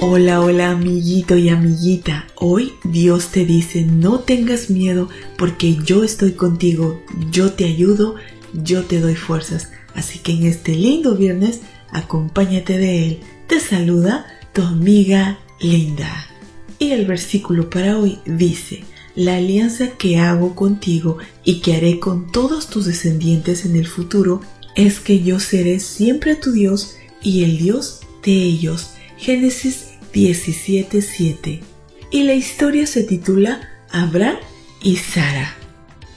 Hola, hola amiguito y amiguita. Hoy Dios te dice, no tengas miedo porque yo estoy contigo, yo te ayudo, yo te doy fuerzas. Así que en este lindo viernes, acompáñate de Él. Te saluda tu amiga Linda. Y el versículo para hoy dice, la alianza que hago contigo y que haré con todos tus descendientes en el futuro es que yo seré siempre tu Dios y el Dios de ellos. Génesis 17.7 y la historia se titula Abraham y Sara.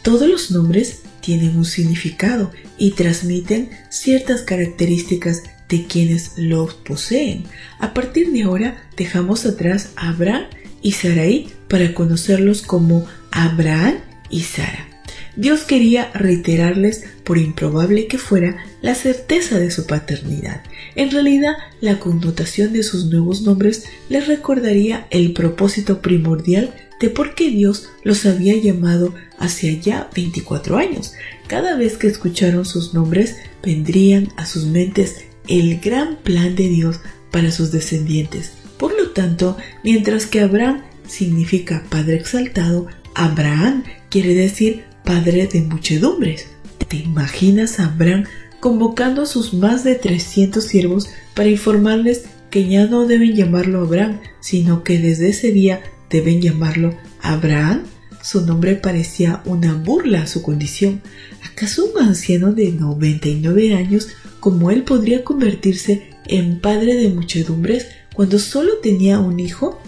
Todos los nombres tienen un significado y transmiten ciertas características de quienes los poseen. A partir de ahora dejamos atrás Abraham y Sarai para conocerlos como Abraham y Sara. Dios quería reiterarles, por improbable que fuera, la certeza de su paternidad. En realidad, la connotación de sus nuevos nombres les recordaría el propósito primordial de por qué Dios los había llamado hacia ya 24 años. Cada vez que escucharon sus nombres, vendrían a sus mentes el gran plan de Dios para sus descendientes. Por lo tanto, mientras que Abraham significa Padre exaltado, Abraham quiere decir padre de muchedumbres. ¿Te imaginas a Abraham convocando a sus más de 300 siervos para informarles que ya no deben llamarlo Abraham, sino que desde ese día deben llamarlo Abraham? Su nombre parecía una burla a su condición. ¿Acaso un anciano de 99 años como él podría convertirse en padre de muchedumbres cuando solo tenía un hijo?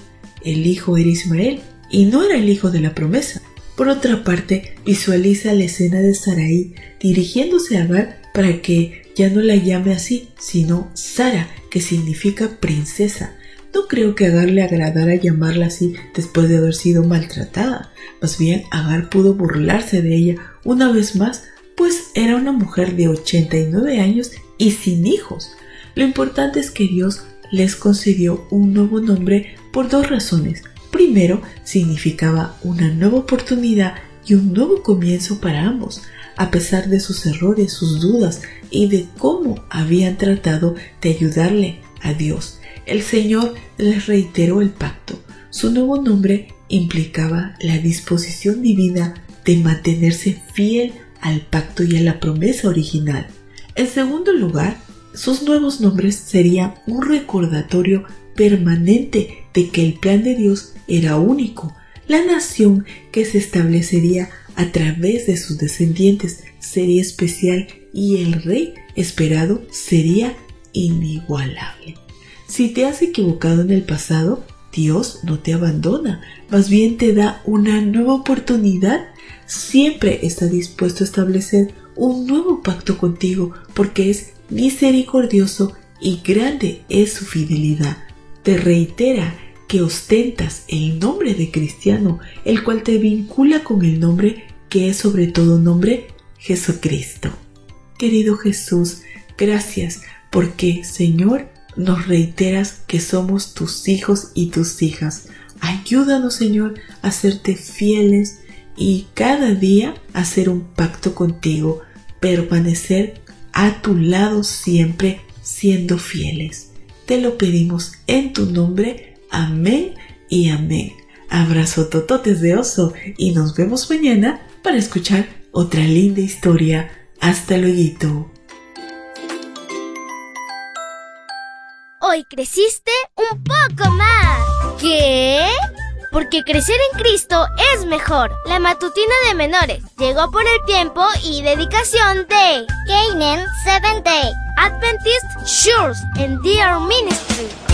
El hijo era Ismael y no era el hijo de la promesa. Por otra parte, visualiza la escena de Sarai dirigiéndose a Agar para que ya no la llame así, sino Sara, que significa princesa. No creo que Agar le agradara llamarla así después de haber sido maltratada. Más bien, Agar pudo burlarse de ella una vez más, pues era una mujer de 89 años y sin hijos. Lo importante es que Dios les concedió un nuevo nombre por dos razones. Primero, significaba una nueva oportunidad y un nuevo comienzo para ambos, a pesar de sus errores, sus dudas y de cómo habían tratado de ayudarle a Dios. El Señor les reiteró el pacto. Su nuevo nombre implicaba la disposición divina de mantenerse fiel al pacto y a la promesa original. En segundo lugar, sus nuevos nombres serían un recordatorio permanente de que el plan de Dios era único. La nación que se establecería a través de sus descendientes sería especial y el rey esperado sería inigualable. Si te has equivocado en el pasado, Dios no te abandona, más bien te da una nueva oportunidad. Siempre está dispuesto a establecer un nuevo pacto contigo porque es misericordioso y grande es su fidelidad. Te reitera que ostentas el nombre de cristiano, el cual te vincula con el nombre que es sobre todo nombre Jesucristo. Querido Jesús, gracias porque, Señor, nos reiteras que somos tus hijos y tus hijas. Ayúdanos, Señor, a serte fieles y cada día hacer un pacto contigo, permanecer a tu lado siempre siendo fieles. Te lo pedimos en tu nombre. Amén y amén. Abrazo tototes de oso y nos vemos mañana para escuchar otra linda historia. Hasta luego. Hoy creciste un poco más. ¿Qué? Porque crecer en Cristo es mejor. La matutina de menores llegó por el tiempo y dedicación de Kainen 7 Church and their ministry.